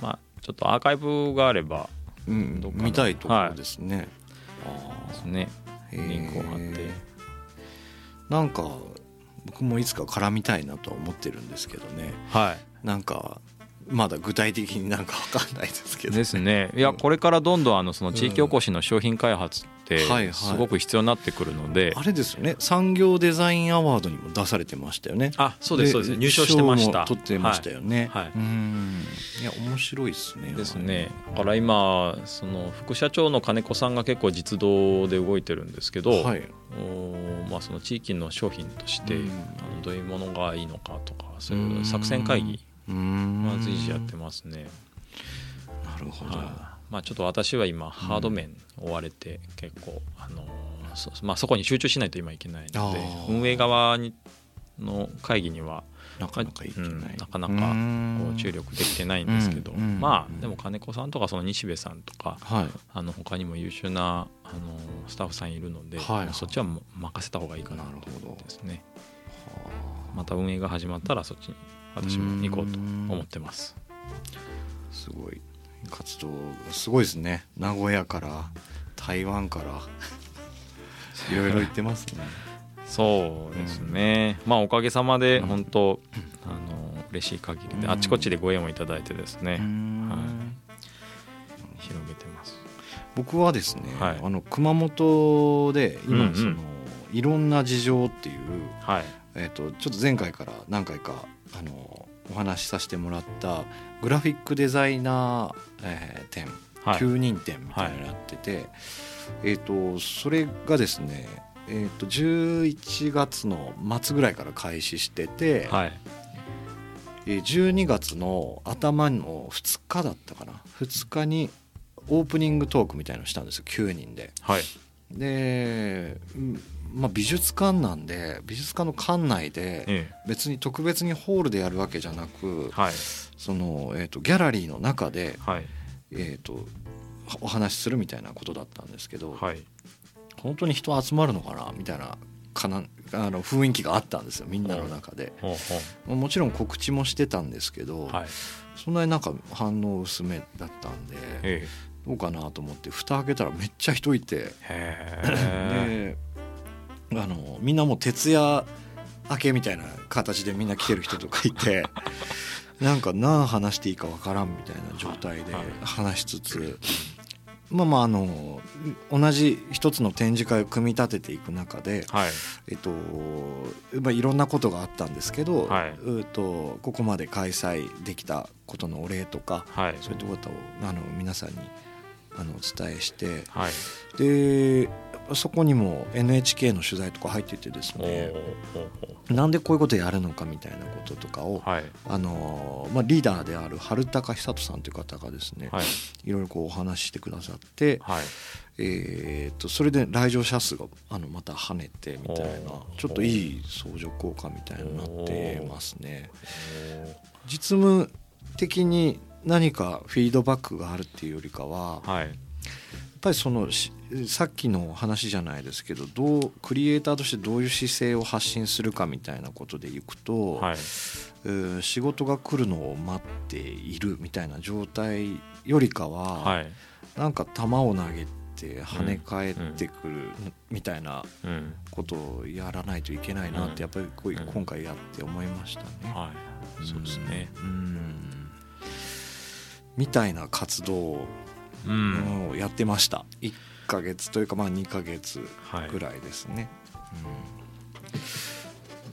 まあちょっとアーカイブがあればうん。見たいところですね、ですね。リンクを貼って。なんか僕もいつか絡みたいなとは思ってるんですけどね。はい。なんかまだ具体的になんか分かんないですけど。ですね。いやこれからどんどんあのその地域おこしの商品開発ってはいはい。すごく必要になってくるので、あれですよね。産業デザインアワードにも出されてましたよね。あそうですそうです。入賞してました。取ってましたよね。はい。はい。うん。いや面白いですねですね。だから今その副社長の金子さんが結構実動で動いてるんですけど、はい。おまあ、その地域の商品として、うん。あのどういうものがいいのかとかそういう作戦会議うん。は随時やってますね。なるほど、はいまあ、ちょっと私は今ハード面追われて結構、あのそ,、まあ、そこに集中しないと今いけないので運営側にの会議にはなかなかいけない、うんなかなか注力できてないんですけど、まあでも金子さんとかその西部さんとかはい。あの他にも優秀なあのスタッフさんいるので、はい。そっちは任せた方がいいかななるほどですね。また運営が始まったらそっちに私も行こうと思ってます。すごい活動がすごいですね。名古屋から台湾から いろいろ行ってますね。そうですね、まあおかげさまでうん。本当、あの嬉しい限りでうん。あちこちでご縁をいただいてですね、うん。はい。広げてます。僕はですね、はい。あの熊本でうんうん。今その、いろんな事情っていう、はい。えー、とちょっと前回から何回かあのお話しさせてもらったグラフィックデザイナー、えー展、はい。9人展みたいなのやってて、えー、とそれがですね、えー、と11月の末ぐらいから開始してて、はい。えー12月の頭の2日だったかな？2日にオープニングトークみたいのをしたんですよ9人で。はい。で、うんまあ、美術館なんで美術館の館内でえ別に特別にホールでやるわけじゃなくえはい。その、えー、とギャラリーの中で、はい。えー、とお話しするみたいなことだったんですけど、はい。本当に人集まるのかなみたいなかなあの雰囲気があったんですよみんなの中で。もちろん告知もしてたんですけど、うはい。そんなになんか反応薄めだったんでえどうかなと思って蓋開けたらめっちゃ人いて。であのみんなもう徹夜明けみたいな形でみんな来てる人とかいて なんか何話していいかわからんみたいな状態ではい。話しつつまあまああの同じ一つの展示会を組み立てていく中でえはい。えっとまあ、いろんなことがあったんですけど、はい。とここまで開催できたことのお礼とかはい。そういったことをあの皆さんにあのお伝えしてはい。でそこにも NHK の取材とか入っててですおねおなんでこういうことやるのかみたいなこととかを、はい。あのまあ、リーダーである春高久人さんという方がですね、はい。いろいろこうお話ししてくださって、はい。えー、とそれで来場者数があのまた跳ねてみたいなちょっといい相乗効果みたいになってますね。実務的に何かフィードバックがあるっていうよりかははいぱりそのしさっきの話じゃないですけどどうクリエイターとしてどういう姿勢を発信するかみたいなことでいくと、はい。えー仕事が来るのを待っているみたいな状態よりかは、はい。なんか球を投げて跳ね返ってくるみたいなうん。ことをやらないといけないなってやっぱり今回やって思いましたね。はい。そうですね。うん。みたいな活動うん。をやってました。1ヶ月というかまあ2ヶ月はい。ぐらいですね。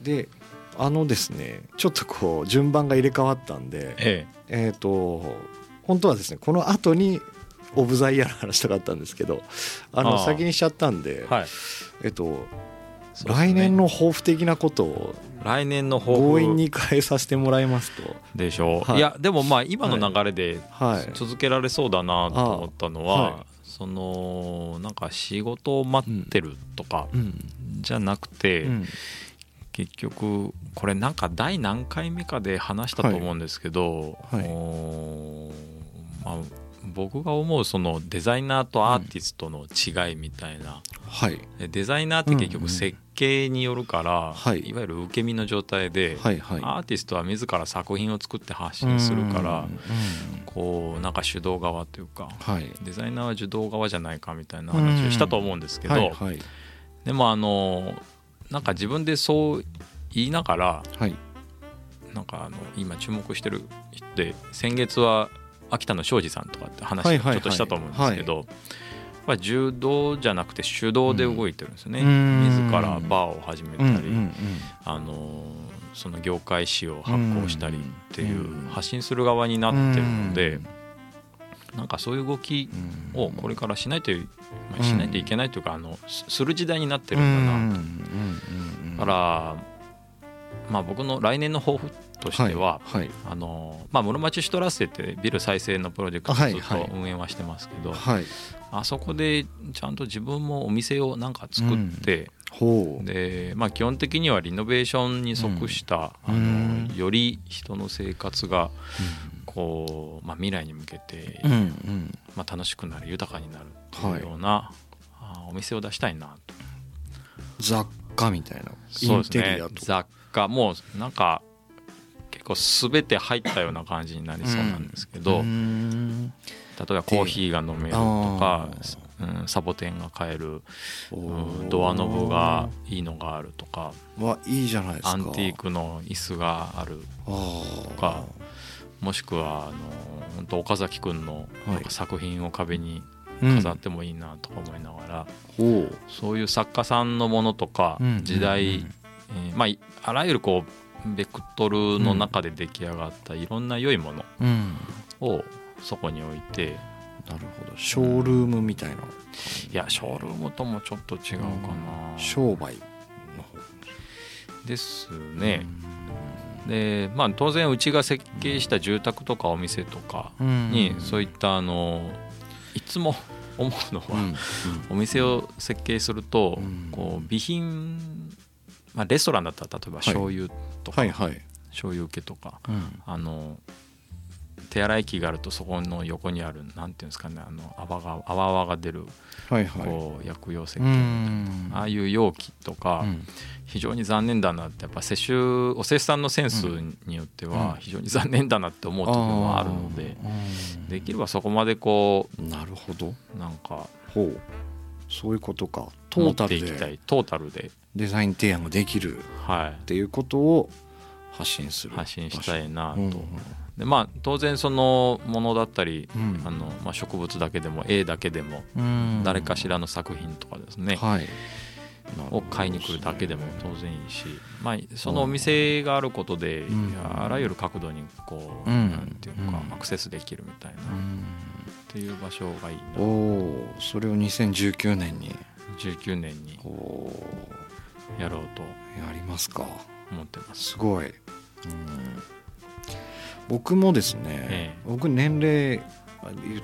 うん。であのですねちょっとこう順番が入れ替わったんでええ。っ、と本当はですねこの後にオブザイヤーの話したかったんですけどあの先にしちゃったんでえはい。えっと、来年の抱負的なことを来年の抱負強引に変えさせてもらいますと。でしょう、はい。い、やでもまあ今の流れではい。続けられそうだなと思ったのは、あはい。そのなんか仕事を待ってるとかうん。じゃなくて、うん。結局これなんか第何回目かで話したと思うんですけど、はい。はい。まあ、僕が思うそのデザイナーとアーティストの違いみたいな、はい。でデザイナーって結局設計によるから、はい。いわゆる受け身の状態で、はいはい。アーティストは自ら作品を作って発信するから、うんこうなんか主導側というかはい。デザイナーは受動側じゃないかみたいな話をしたと思うんですけど、はいはい。でもあのなんか自分でそう言いながらはい。なんかあの今注目してる人で先月は秋田の庄司さんとかって話はいはいはい。ちょっとしたと思うんですけど、まあ、柔道じゃなくて手動で動いてるんですよね、うん。自らバーを始めたり、うんうんうん。あのその業界誌を発行したりっていううん発信する側になってるのでうん。なんかそういう動きうん。をこれからしないという、まあ、しないといけないというかあのすする時代になってうるんだな。んうんうんうん。だから、まあ、僕の来年の抱負としては、はいあのまあ、室町シュトラッセってビル再生のプロジェクトずっはい。はいと運営はしてますけど、はい。あそこでちゃんと自分もお店をなんか作って、ほう。でまあ、基本的にはリノベーションに即した、うん。あうんのより人の生活がこう、まあ、未来に向けて、うんうん。まあ、楽しくなる豊かになるっていうような、あお店を出したいなと。雑貨みたいな。そうですね。テリアと雑貨。もうなんか結構全て入ったような感じになりそうなんですけど、うん。例えばコーヒーが飲めるとか、うん、サボテンが買える、ドアノブがいいのがあるとかわいいじゃないですか。アンティークの椅子があるあー。かもしくはあの本当岡崎君の作品を壁にうん飾ってもいいなとか思いながら、ほう。そういう作家さんのものとかうん時代、うん。えーまあいあらゆるこうベクトルの中で出来上がったいろんな良いものうん。をそこに置いてなるほど。ショールームみたいな。いやショールームともちょっと違うかな、商売の方。ですね、でまあ当然うちが設計した住宅とかお店とかにそういったあのいつも思うのは、うん。お店を設計すると、うん。こう備品、まあ、レストランだったら例えば醤油とか、はいはい。醤油受けとかうん。あの手洗い機があるとそこの横にあるなんていうんですかねあの泡が泡泡が出るはいはい。こう薬用石う鹸みたいな、ん。ああいう容器とか、うん。非常に残念だなってやっぱ接種お施主さんのセンスによってうん。は非常に残念だなって思うところもあるので、うんできればそこまでこなるほど。うなんかほう。そういうことか。トータルていきたでい。トータルで、デザイン提案ができるはっていうことを発信すい、る発信したいなと、うんでまあ当然そのものだったり、うん。あのまあ、植物だけでも絵だけでもうん。誰かしらの作品とかですね、はい。を買いに来るだけでも当然いいし、まあ、そのお店があることで、うん。あらゆる角度にこう、うん。なんていうか、うん。アクセスできるみたいな、っうん。ていう場所がいいおな。おそれを2019年に。19年に。おおやろうとやりますか。思ってます。すごい、うん、僕もですね、ええ。僕年齢あゆ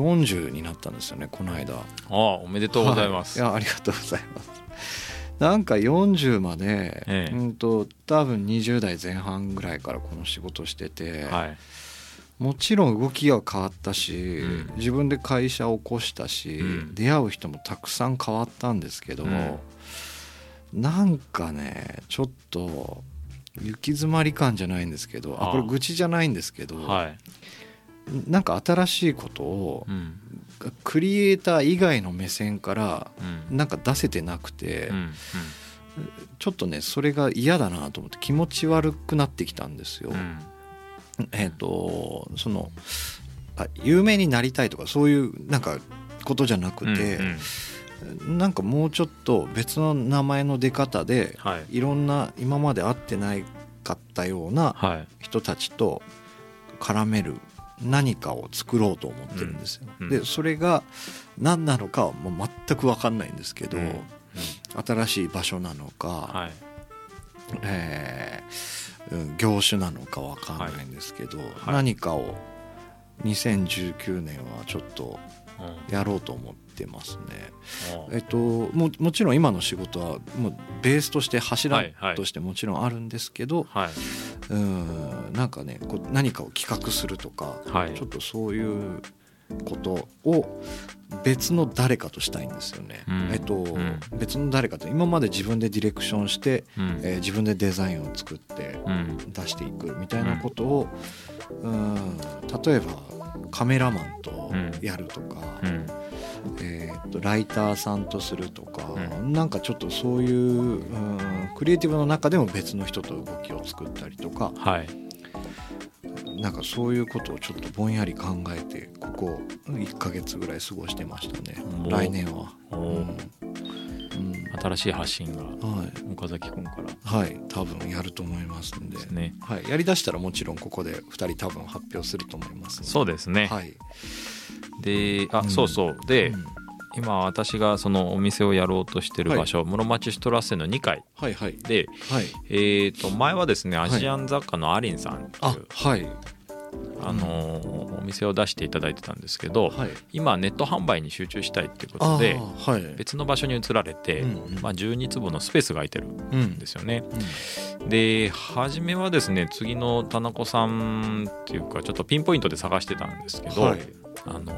40になったんですよねこの間。ああおめでとうございます。はい、いやありがとうございます。なんか40まで、ええ。うんと多分20代前半ぐらいからこの仕事してて、はい。もちろん動きが変わったし、うん。自分で会社を起こしたし、うん。出会う人もたくさん変わったんですけど、うんなんかねちょっと行き詰まり感じゃないんですけどあ。これ愚痴じゃないんですけど、はい。なんか新しいことをうん。クリエイター以外の目線からうん。なんか出せてなくて、うん。ちょっとねそれが嫌だなと思って気持ち悪くなってきたんですよ。うん。えっ、とそのあ有名になりたいとかそういうなんかことじゃなくて、うんうんなんかもうちょっと別の名前の出方ではい。いろんな今まで会ってないかったようなはい。人たちと絡める何かを作ろうと思ってるんですよ。うん。うん。でそれが何なのかはもう全く分かんないんですけど、うん。新しい場所なのか、はい。えーうん業種なのか分かんないんですけど、い。何かを2019年はちょっとうん。やろうと思ってますね。あえっと、ももちろん今の仕事はもうベースとして柱はいはい。としてもちろんあるんですけど、はい。うんなんかねこう何かを企画するとか、はい。ちょっとそういうことを別の誰かとしたいんですよね。うん。えっと、ん。別の誰かと今まで自分でディレクションして、うん。えー自分でデザインを作ってうん。出していくみたいなことを、うん。例えばカメラマンとやるとか、うんえー、とライターさんとするとか、うなんかちょっとそういう、うん、クリエイティブの中でも別の人と動きを作ったりとかはい。なんかそういうことをちょっとぼんやり考えてここ1ヶ月ぐらい過ごしてましたね。お来年は。おうん。新しい発信がはい。岡崎君から。はい、多分やると思いますんで。ね。はい、やりだしたらもちろんここで2人多分発表すると思いますそうですね、はい、であ、うん。そうそう。で、うん。今私がそのお店をやろうとしてる場所、室町シュトラッセの2階。はいはい。で、はい。えー、と前はですねアジアン雑貨のアリンさんっていう、あはい。あのーお店を出していただいてたんですけど、はい。今ネット販売に集中したいっていうこあとでーはい。別の場所に移られて、うんうん。まあ、12坪のスペースが空いてるうんんですよね。で初めはですね次の田中さんっていうかちょっとピンポイントで探してたんですけど、はいあの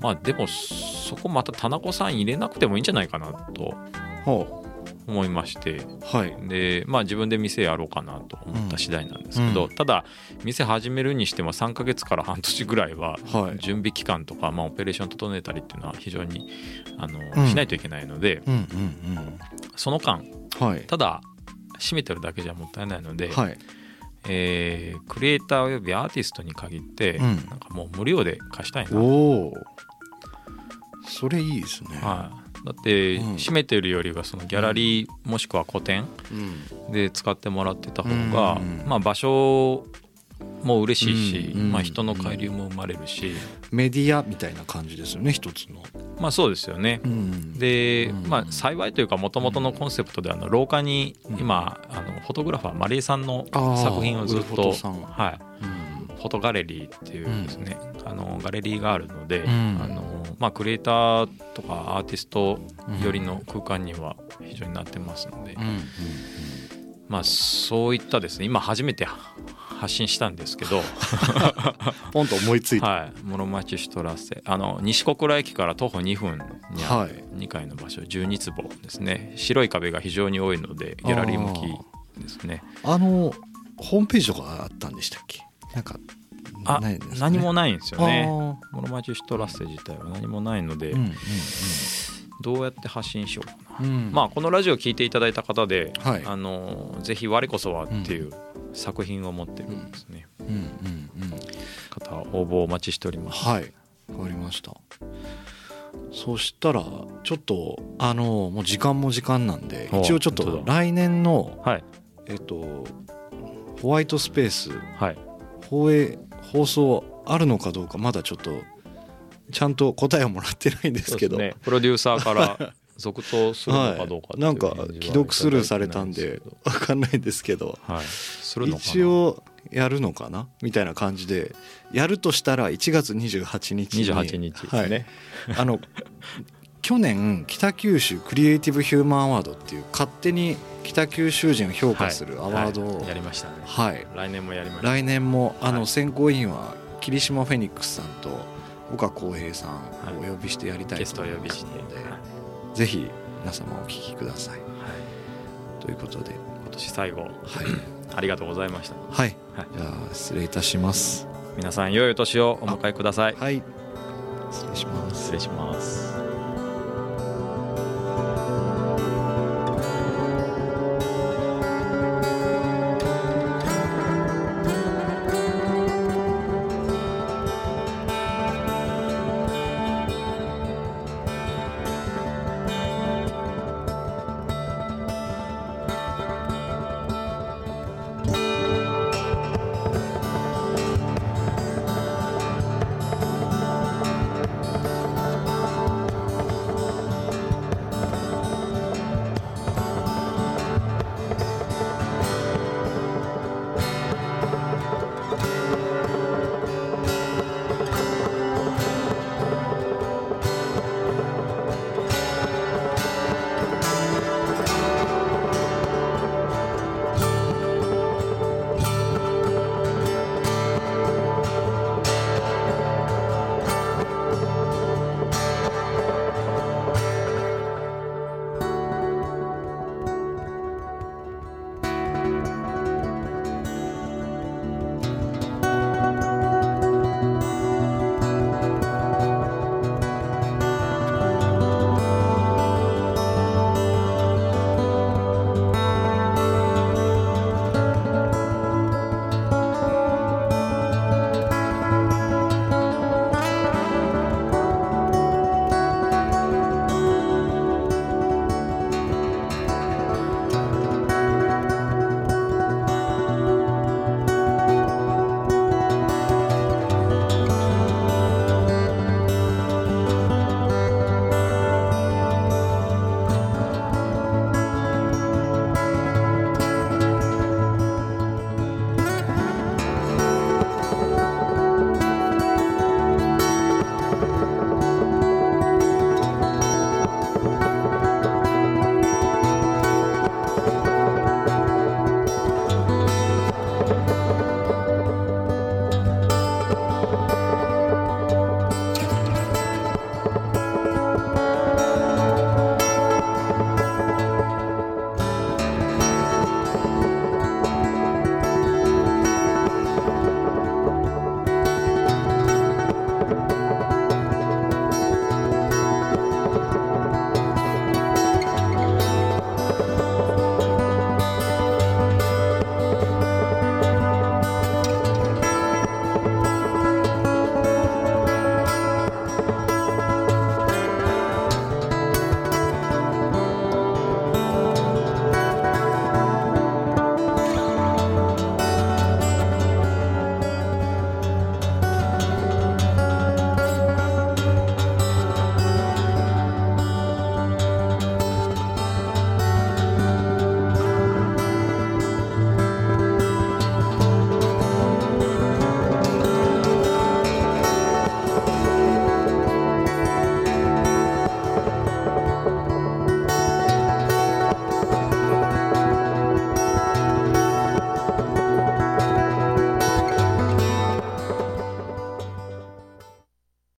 まあでもそこまた田中さん入れなくてもいいんじゃないかなとほ思いまして。うはい。でまあ自分で店やろうかなと思った次第なんですけど、うん。ただ店始めるにしても3ヶ月から半年ぐらいははい。準備期間とか、まあ、オペレーション整えたりっていうのは非常にあの、うん。しないといけないのでうんうんその間うんはい。ただ閉めてるだけじゃもったいないので、はいえークリエイターおよびアーティストに限って、うん。なんかもう無料で貸したいな、おおそれいいですね、はい、だってうん。閉めてるよりはそのギャラリーもしくは個展うん。で使ってもらってた方が、うんまあ、場所も嬉しいし、うんまあ、人の海流も生まれるし、メディアみたいな感じですよね一つの、まあそうですよね。ん。で、うん。まあ、幸いというかもともとのコンセプトであの廊下にうん。今あのフォトグラファーマリエさんの作品をずっとはい、うん。フォトガレリーっていうですね、あのガレリーがあるので、ん。あのまあ、クリエイターとかアーティスト寄りの空間には非常になってますので、うん。うんまあ、そういったですね今初めて発信したんですけど、ポンと思いついた、はい、室町シュトラッセあの西小倉駅から徒歩2分にあはい。る2階の場所12坪ですね。白い壁が非常に多いのでギャラリー向きですね。あのホームページとかあったんでしたっけ？なんかあないですね。何もないんですよね。あ室町シュトラッセ自体は何もないので、ーうんうんどうやって発信しようかな、うん。うんまあこのラジオを聞いていただいた方で、はい。あのぜひ我こそはっていう作品を持ってるんですね、うん。うん。うん。方応募お待ちしております。はい。わかりました。そしたらちょっとあのもう時間も時間なんでお一応ちょっと来年のはい。えっとホワイトスペースはい。放映放送あるのかどうかまだちょっとちゃんと答えをもらってないんですけど。ね、プロデューサーから続投するのかどうかっていうなんか既読スルーされたんでいただいてないわかんないんですけど。はい。するのかな？一応やるのかな？みたいな感じでやるとしたら1月28日に。28日ですね、はい、あの去年北九州クリエイティブ・ヒューマン・アワードっていう勝手に北九州人を評価するアワードを、はい。はいやりましたね。来年もやりました来年もあはい。の選考委員は霧島フェニックスさんと岡浩平さんをお呼びしてやりたいと思いますので、はい。ぜひ皆様お聞きください。ということで。今年最後。はい、ありがとうございました。はい、はい。じゃあ失礼いたします。皆さん良いお年をお迎えください。はい。失礼します。失礼します